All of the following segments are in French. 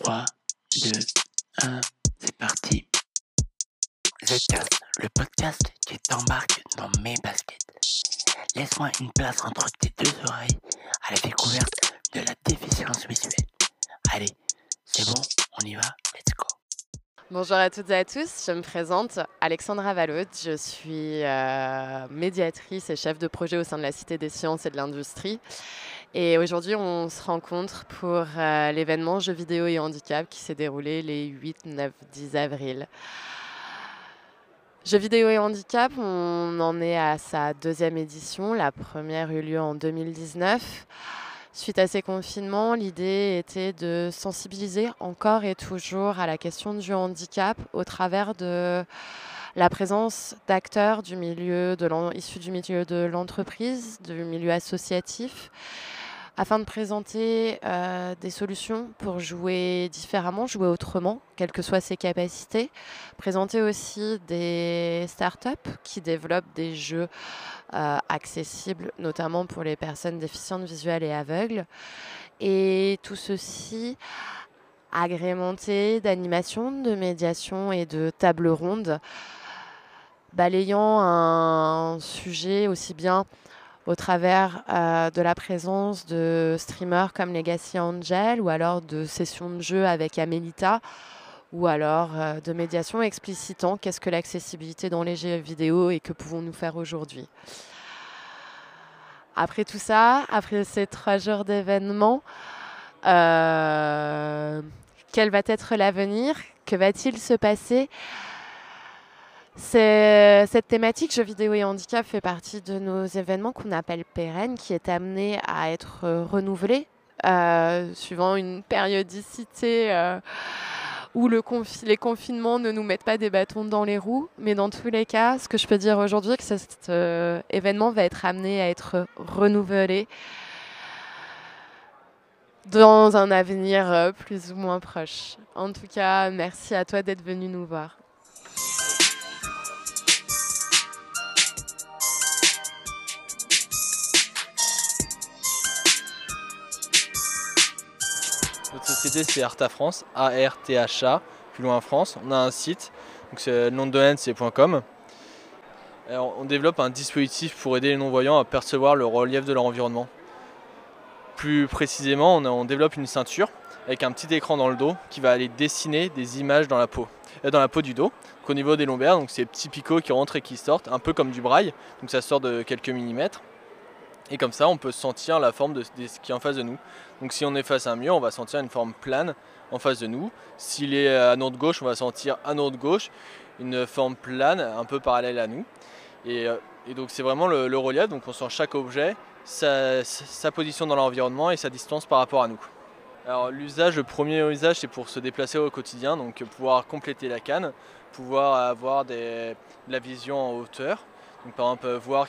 3, 2, 1, c'est parti. Zcast, le podcast qui t'embarque dans mes baskets. Laisse-moi une place entre tes deux oreilles à la découverte de la déficience visuelle. Allez, c'est bon, on y va, let's go. Bonjour à toutes et à tous, je me présente Alexandra Valode, je suis euh, médiatrice et chef de projet au sein de la Cité des sciences et de l'industrie. Et aujourd'hui, on se rencontre pour euh, l'événement Jeux vidéo et handicap qui s'est déroulé les 8, 9, 10 avril. Jeux vidéo et handicap, on en est à sa deuxième édition. La première eut lieu en 2019. Suite à ces confinements, l'idée était de sensibiliser encore et toujours à la question du handicap au travers de la présence d'acteurs du milieu de issus du milieu de l'entreprise, du milieu associatif, afin de présenter euh, des solutions pour jouer différemment, jouer autrement, quelles que soient ses capacités. Présenter aussi des startups qui développent des jeux euh, accessibles, notamment pour les personnes déficientes visuelles et aveugles. Et tout ceci agrémenté d'animations, de médiation et de tables rondes, balayant un sujet aussi bien au travers euh, de la présence de streamers comme Legacy Angel ou alors de sessions de jeu avec Amelita ou alors euh, de médiation explicitant qu'est-ce que l'accessibilité dans les jeux vidéo et que pouvons-nous faire aujourd'hui. Après tout ça, après ces trois jours d'événements, euh, quel va être l'avenir? Que va-t-il se passer? Cette thématique jeux vidéo et handicap fait partie de nos événements qu'on appelle pérennes, qui est amené à être renouvelé euh, suivant une périodicité euh, où le les confinements ne nous mettent pas des bâtons dans les roues. Mais dans tous les cas, ce que je peux dire aujourd'hui, c'est que cet euh, événement va être amené à être renouvelé dans un avenir plus ou moins proche. En tout cas, merci à toi d'être venu nous voir. C'est Arta France, A-R-T-H-A, plus loin France. On a un site, donc c'est le nom de c'est .com. on développe un dispositif pour aider les non-voyants à percevoir le relief de leur environnement. Plus précisément, on, développe une ceinture avec un petit écran dans le dos qui va aller dessiner des images dans la peau, euh, dans la peau du dos, au niveau des lombaires, donc ces petits picots qui rentrent et qui sortent, un peu comme du braille, donc ça sort de quelques millimètres. Et comme ça, on peut sentir la forme de, ce qui est en face de nous. Donc si on est face à un mur, on va sentir une forme plane en face de nous. S'il est à notre gauche, on va sentir à notre gauche une forme plane un peu parallèle à nous. Et, euh, donc c'est vraiment le, relief, donc on sent chaque objet, sa, position dans l'environnement et sa distance par rapport à nous. Alors l'usage, le premier usage c'est pour se déplacer au quotidien, donc pouvoir compléter la canne, pouvoir avoir la vision en hauteur, par exemple, voir,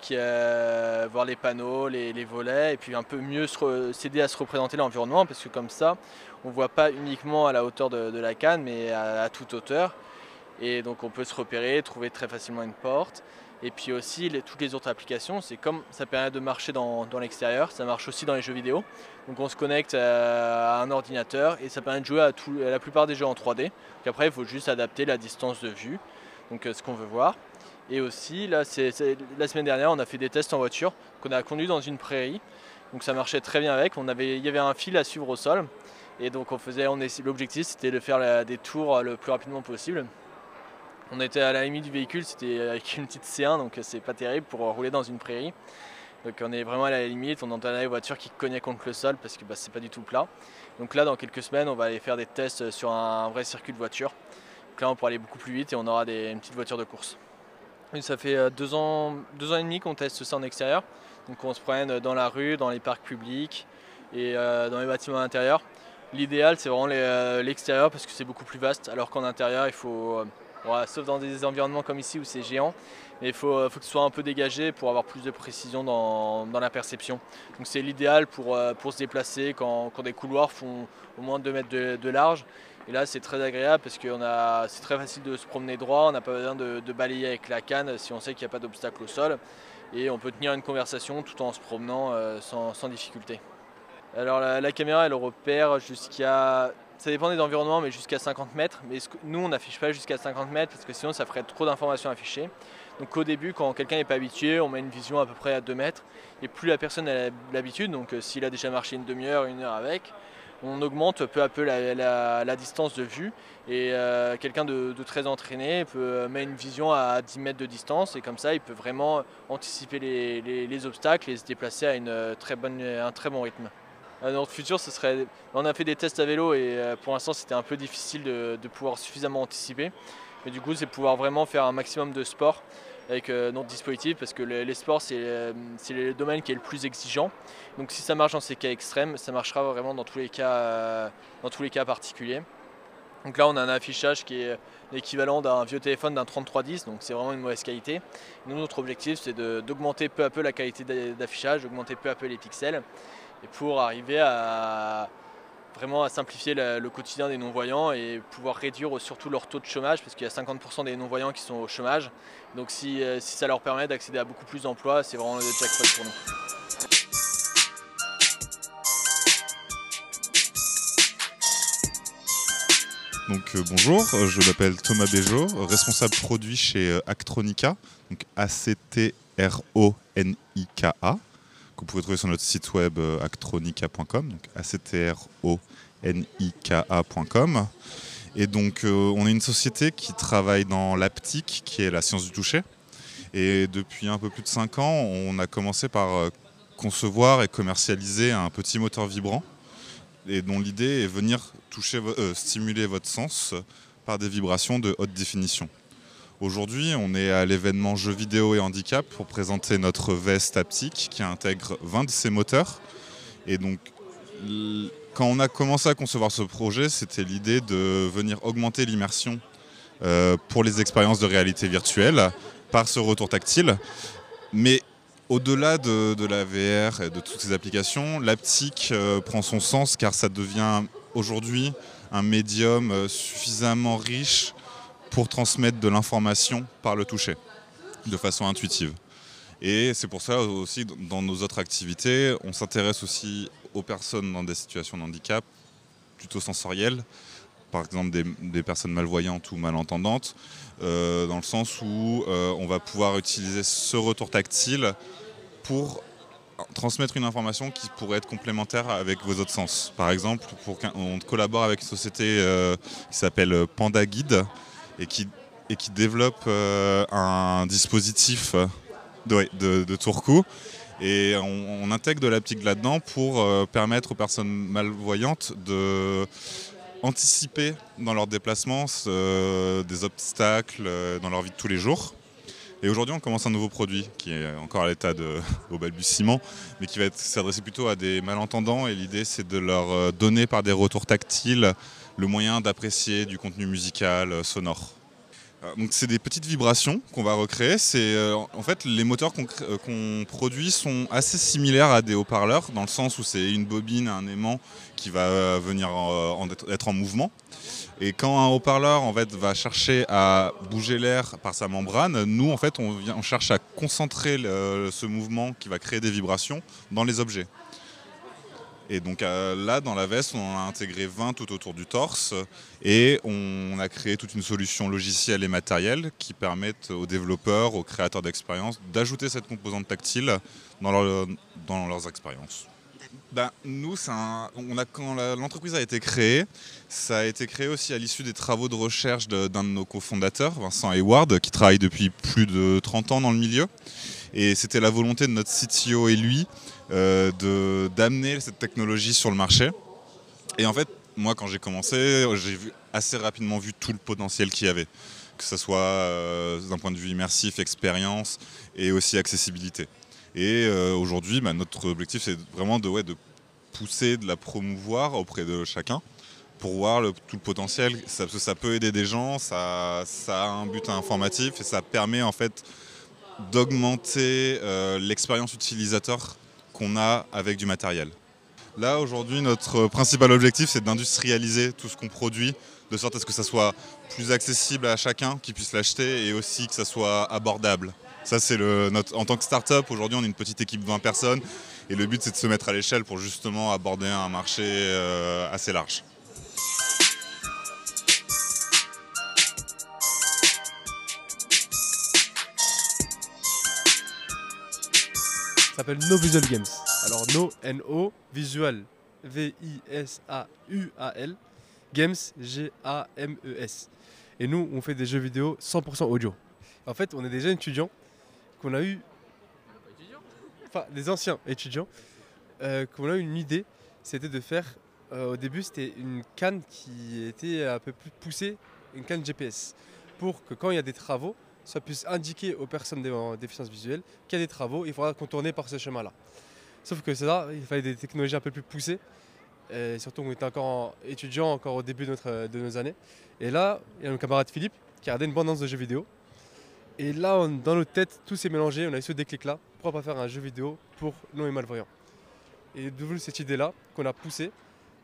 voir les panneaux, les, volets, et puis un peu mieux s'aider à se représenter l'environnement, parce que comme ça, on ne voit pas uniquement à la hauteur de, la canne, mais à, toute hauteur. Et donc on peut se repérer, trouver très facilement une porte. Et puis aussi, toutes les autres applications, c'est comme ça permet de marcher dans, l'extérieur, ça marche aussi dans les jeux vidéo. Donc on se connecte à, un ordinateur et ça permet de jouer à, la plupart des jeux en 3D. Donc après, il faut juste adapter la distance de vue, donc euh, ce qu'on veut voir. Et aussi, là, la semaine dernière, on a fait des tests en voiture qu'on a conduit dans une prairie. Donc ça marchait très bien avec. On avait, il y avait un fil à suivre au sol. Et donc on faisait, l'objectif c'était de faire des tours le plus rapidement possible. On était à la limite du véhicule, c'était avec une petite C1, donc c'est pas terrible pour rouler dans une prairie. Donc on est vraiment à la limite, on entend les voitures qui cognaient contre le sol parce que bah, c'est pas du tout plat. Donc là dans quelques semaines on va aller faire des tests sur un vrai circuit de voiture. Donc là on pourra aller beaucoup plus vite et on aura des, une petite voiture de course ça fait euh, deux ans, deux ans et demi qu'on teste ça en extérieur. Donc on se promène dans la rue, dans les parcs publics et euh, dans les bâtiments intérieurs. L'idéal c'est vraiment euh, l'extérieur parce que c'est beaucoup plus vaste alors qu'en intérieur il faut, sauf dans des environnements comme ici où c'est géant, mais il faut, que ce soit un peu dégagé pour avoir plus de précision dans, la perception. Donc c'est l'idéal pour, se déplacer quand, des couloirs font au moins 2 mètres de large et là, c'est très agréable parce que c'est très facile de se promener droit, on n'a pas besoin de, balayer avec la canne si on sait qu'il n'y a pas d'obstacle au sol. Et on peut tenir une conversation tout en se promenant euh, sans, difficulté. Alors la, caméra, elle repère jusqu'à ça dépend des environnements, mais jusqu'à 50 mètres. Mais nous, on n'affiche pas jusqu'à 50 mètres parce que sinon, ça ferait trop d'informations affichées. Donc au début, quand quelqu'un n'est pas habitué, on met une vision à peu près à 2 mètres. Et plus la personne a l'habitude, donc euh, s'il a déjà marché une demi-heure, une heure avec, on augmente peu à peu la, distance de vue. Et euh, quelqu'un de, très entraîné peut euh, mettre une vision à 10 mètres de distance et comme ça, il peut vraiment anticiper les, obstacles et se déplacer à bonne, un très bon rythme. Notre futur, ce serait. On a fait des tests à vélo et pour l'instant, c'était un peu difficile de, de pouvoir suffisamment anticiper. Mais du coup, c'est pouvoir vraiment faire un maximum de sport avec euh, notre dispositif parce que les, sports euh, c'est le domaine qui est le plus exigeant. Donc si ça marche dans ces cas extrêmes, ça marchera vraiment dans tous les cas, euh, dans tous les cas particuliers. Donc là on a un affichage qui est l'équivalent d'un vieux téléphone d'un 3310, donc c'est vraiment une mauvaise qualité. Nous, notre objectif c'est d'augmenter peu à peu la qualité d'affichage, d'augmenter peu à peu les pixels, et pour arriver à, vraiment à simplifier le quotidien des non-voyants et pouvoir réduire surtout leur taux de chômage, parce qu'il y a 50% des non-voyants qui sont au chômage. Donc euh, si, ça leur permet d'accéder à beaucoup plus d'emplois, c'est vraiment le jackpot pour nous. Donc euh, bonjour, je m'appelle Thomas Béjot, responsable produit chez Actronica, donc A-C-T-R-O-N-I-K-A vous pouvez trouver sur notre site web euh, actronica.com, donc A-C-T-R-O-N-I-K-A.com. Et donc, euh, on est une société qui travaille dans l'aptique, qui est la science du toucher. Et depuis un peu plus de 5 ans, on a commencé par euh, concevoir et commercialiser un petit moteur vibrant, et dont l'idée est venir toucher, stimuler votre sens par des vibrations de haute définition. Aujourd'hui, on est à l'événement Jeux vidéo et handicap pour présenter notre veste haptique qui intègre 20 de ces moteurs. Et donc, quand on a commencé à concevoir ce projet, c'était l'idée de venir augmenter l'immersion euh, pour les expériences de réalité virtuelle par ce retour tactile. Mais au-delà de, la VR et de toutes ces applications, l'aptique euh, prend son sens car ça devient aujourd'hui un médium euh, suffisamment riche pour transmettre de l'information par le toucher, de façon intuitive. Et c'est pour ça aussi, dans nos autres activités, on s'intéresse aussi aux personnes dans des situations de handicap plutôt sensorielles, par exemple des, personnes malvoyantes ou malentendantes, euh, dans le sens où euh, on va pouvoir utiliser ce retour tactile pour transmettre une information qui pourrait être complémentaire avec vos autres sens. Par exemple, on collabore avec une société euh, qui s'appelle Panda Guide, et qui, développe euh, un dispositif de, de, de tourcou. Et on, intègre de l'aptique là-dedans pour euh, permettre aux personnes malvoyantes de anticiper dans leurs déplacements euh, des obstacles dans leur vie de tous les jours. Et aujourd'hui, on commence un nouveau produit qui est encore à l'état de au balbutiement, mais qui va s'adresser plutôt à des malentendants. Et l'idée, c'est de leur donner par des retours tactiles le moyen d'apprécier du contenu musical euh, sonore. Euh, donc c'est des petites vibrations qu'on va recréer. C'est euh, en fait les moteurs qu'on produit sont assez similaires à des haut-parleurs dans le sens où c'est une bobine, un aimant qui va venir être en mouvement. Et quand un haut-parleur en fait va chercher à bouger l'air par sa membrane, nous en fait on cherche à concentrer ce mouvement qui va créer des vibrations dans les objets. Et donc euh, là, dans la veste, on a intégré 20 tout autour du torse et on a créé toute une solution logicielle et matérielle qui permettent aux développeurs, aux créateurs d'expériences d'ajouter cette composante tactile dans, leurs expériences. Ben, nous, on a, quand l'entreprise a été créée, ça a été créé aussi à l'issue des travaux de recherche d'un de, nos cofondateurs, Vincent Hayward, qui travaille depuis plus de 30 ans dans le milieu. Et c'était la volonté de notre CTO et lui d'amener cette technologie sur le marché. Et en fait, moi, quand j'ai commencé, j'ai assez rapidement vu tout le potentiel qu'il y avait, que ce soit euh, d'un point de vue immersif, expérience et aussi accessibilité. Et euh, aujourd'hui, bah, notre objectif, c'est vraiment de, ouais, de pousser, de la promouvoir auprès de chacun pour voir tout le potentiel. Ça, ça peut aider des gens, ça, ça, a un but informatif et ça permet en fait d'augmenter l'expérience utilisateur qu'on a avec du matériel. Là, aujourd'hui, notre principal objectif, c'est d'industrialiser tout ce qu'on produit, de sorte à ce que ça soit plus accessible à chacun qui puisse l'acheter et aussi que ça soit abordable. Ça, c'est notre, en tant que start-up, aujourd'hui, on est une petite équipe de 20 personnes et le but, c'est de se mettre à l'échelle pour justement aborder un marché euh, assez large. S'appelle No Visual Games. Alors No, N-O, Visual, V-I-S-A-U-A-L, Games, G-A-M-E-S. Et nous, on fait des jeux vidéo 100% audio. En fait, on est des jeunes étudiants qu'on a eu. Enfin, des anciens étudiants, euh, qu'on a eu une idée, c'était de faire. euh, au début, c'était une canne qui était un peu plus poussée, une canne GPS, pour que quand il y a des travaux, ça puisse indiquer aux personnes en déficience visuelle qu'il y a des travaux, il faudra contourner par ce chemin-là. Sauf que c'est là, il fallait des technologies un peu plus poussées, et surtout on était encore en- étudiant, encore au début de, notre- de nos années. Et là, il y a mon camarade Philippe qui a regardé une bande-annonce de jeux vidéo. Et là, dans notre tête, tout s'est mélangé, on a eu ce déclic-là, pourquoi pas faire un jeu vidéo pour non et malvoyants Et d'où cette idée-là qu'on a poussée.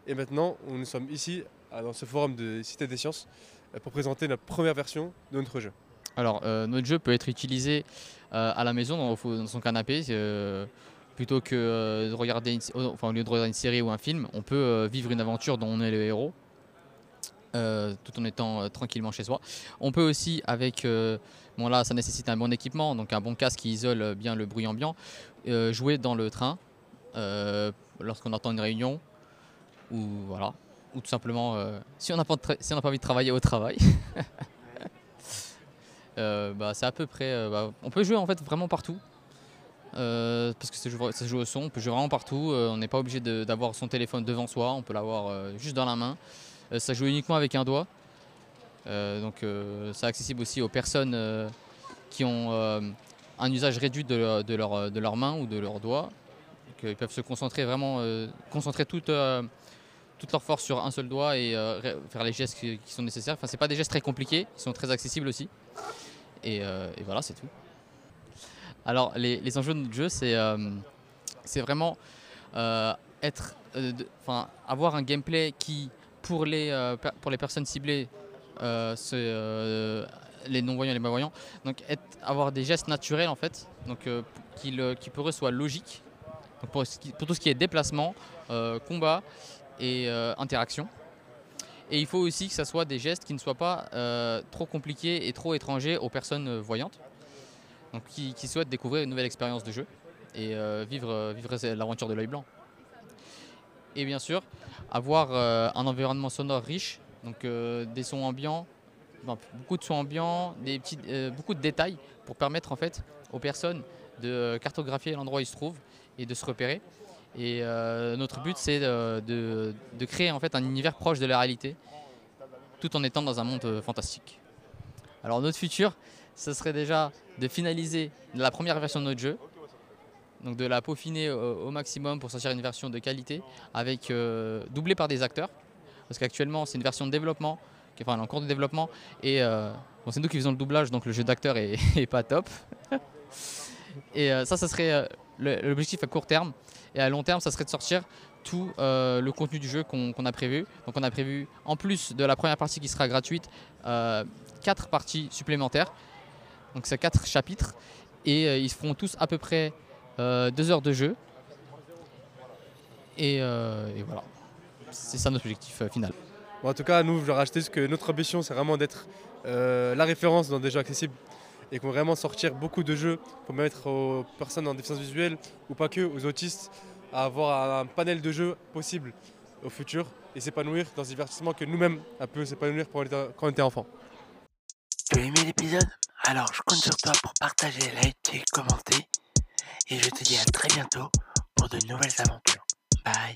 Et maintenant, nous sommes ici, à- dans ce forum de Cité des Sciences, euh, pour présenter notre première version de notre jeu. Alors, euh, notre jeu peut être utilisé euh, à la maison, dans, son canapé. euh, plutôt que de regarder une, enfin, au lieu de regarder une série ou un film, on peut vivre une aventure dont on est le héros, tout en étant tranquillement chez soi. On peut aussi, avec. bon, là, ça nécessite un bon équipement, donc un bon casque qui isole bien le bruit ambiant, jouer dans le train lorsqu'on entend une réunion, ou voilà. Ou tout simplement, si on n'a pas envie de travailler au travail. Euh, bah, c'est à peu près. euh, bah, on peut jouer en fait vraiment partout. Euh, parce que ça joue, au son, on peut jouer vraiment partout. on n'est pas obligé d'avoir son téléphone devant soi, on peut l'avoir juste dans la main. Ça joue uniquement avec un doigt. Donc c'est accessible aussi aux personnes qui ont un usage réduit de, leur- de, leur, mains ou de leurs doigts. Ils peuvent se concentrer vraiment, concentrer toute, toute leur force sur un seul doigt et euh, faire les gestes qui, sont nécessaires. Enfin, c'est pas des gestes très compliqués, ils sont très accessibles aussi. Et, euh, voilà, c'est tout. Alors, les, enjeux de notre jeu, c'est euh, vraiment être, avoir un gameplay qui, pour les, pour les personnes ciblées, les non-voyants et les malvoyants, donc avoir des gestes naturels en fait, donc qui, le- qui pour eux soient logiques, pour, tout ce qui est déplacement, combat et euh, interaction. Et il faut aussi que ça soit des gestes qui ne soient pas euh, trop compliqués et trop étrangers aux personnes euh, voyantes, donc qui, souhaitent découvrir une nouvelle expérience de jeu et vivre, vivre l'aventure de l'œil blanc. Et bien sûr, avoir un environnement sonore riche, donc des sons ambiants, beaucoup de sons ambiants, des petits, beaucoup de détails pour permettre en fait aux personnes de cartographier l'endroit où ils se trouvent et de se repérer. Et euh, notre but, c'est de, de- créer en fait un univers proche de la réalité, tout en étant dans un monde euh, fantastique. Alors notre futur, ce serait déjà de finaliser la première version de notre jeu, donc de la peaufiner au, maximum pour sortir une version de qualité, avec euh, doublée par des acteurs, parce qu'actuellement c'est une version de développement, qui enfin en cours de développement, et euh, c'est nous qui faisons le doublage, donc le jeu d'acteur est, est pas top. et euh, ça, ça serait euh, l'objectif à court terme. Et à long terme, ça serait de sortir tout euh, le contenu du jeu qu'on a prévu. Donc on a prévu, en plus de la première partie qui sera gratuite, euh, quatre parties supplémentaires. Donc c'est quatre chapitres. Et euh, ils feront tous à peu près euh, deux heures de jeu. Et, voilà. C'est ça notre objectif final. En tout cas, nous, je vais rajouter ce que notre ambition, c'est vraiment d'être la référence dans des jeux accessibles et qu'on va vraiment sortir beaucoup de jeux pour permettre aux personnes en déficience visuelle ou pas que, aux autistes, à avoir un panel de jeux possible au futur et s'épanouir dans ce divertissement que nous-mêmes, un peu s'épanouir on quand on était enfant. Tu as aimé l'épisode? Alors je compte sur toi pour partager, liker, commenter. Et je te dis à très bientôt pour de nouvelles aventures. Bye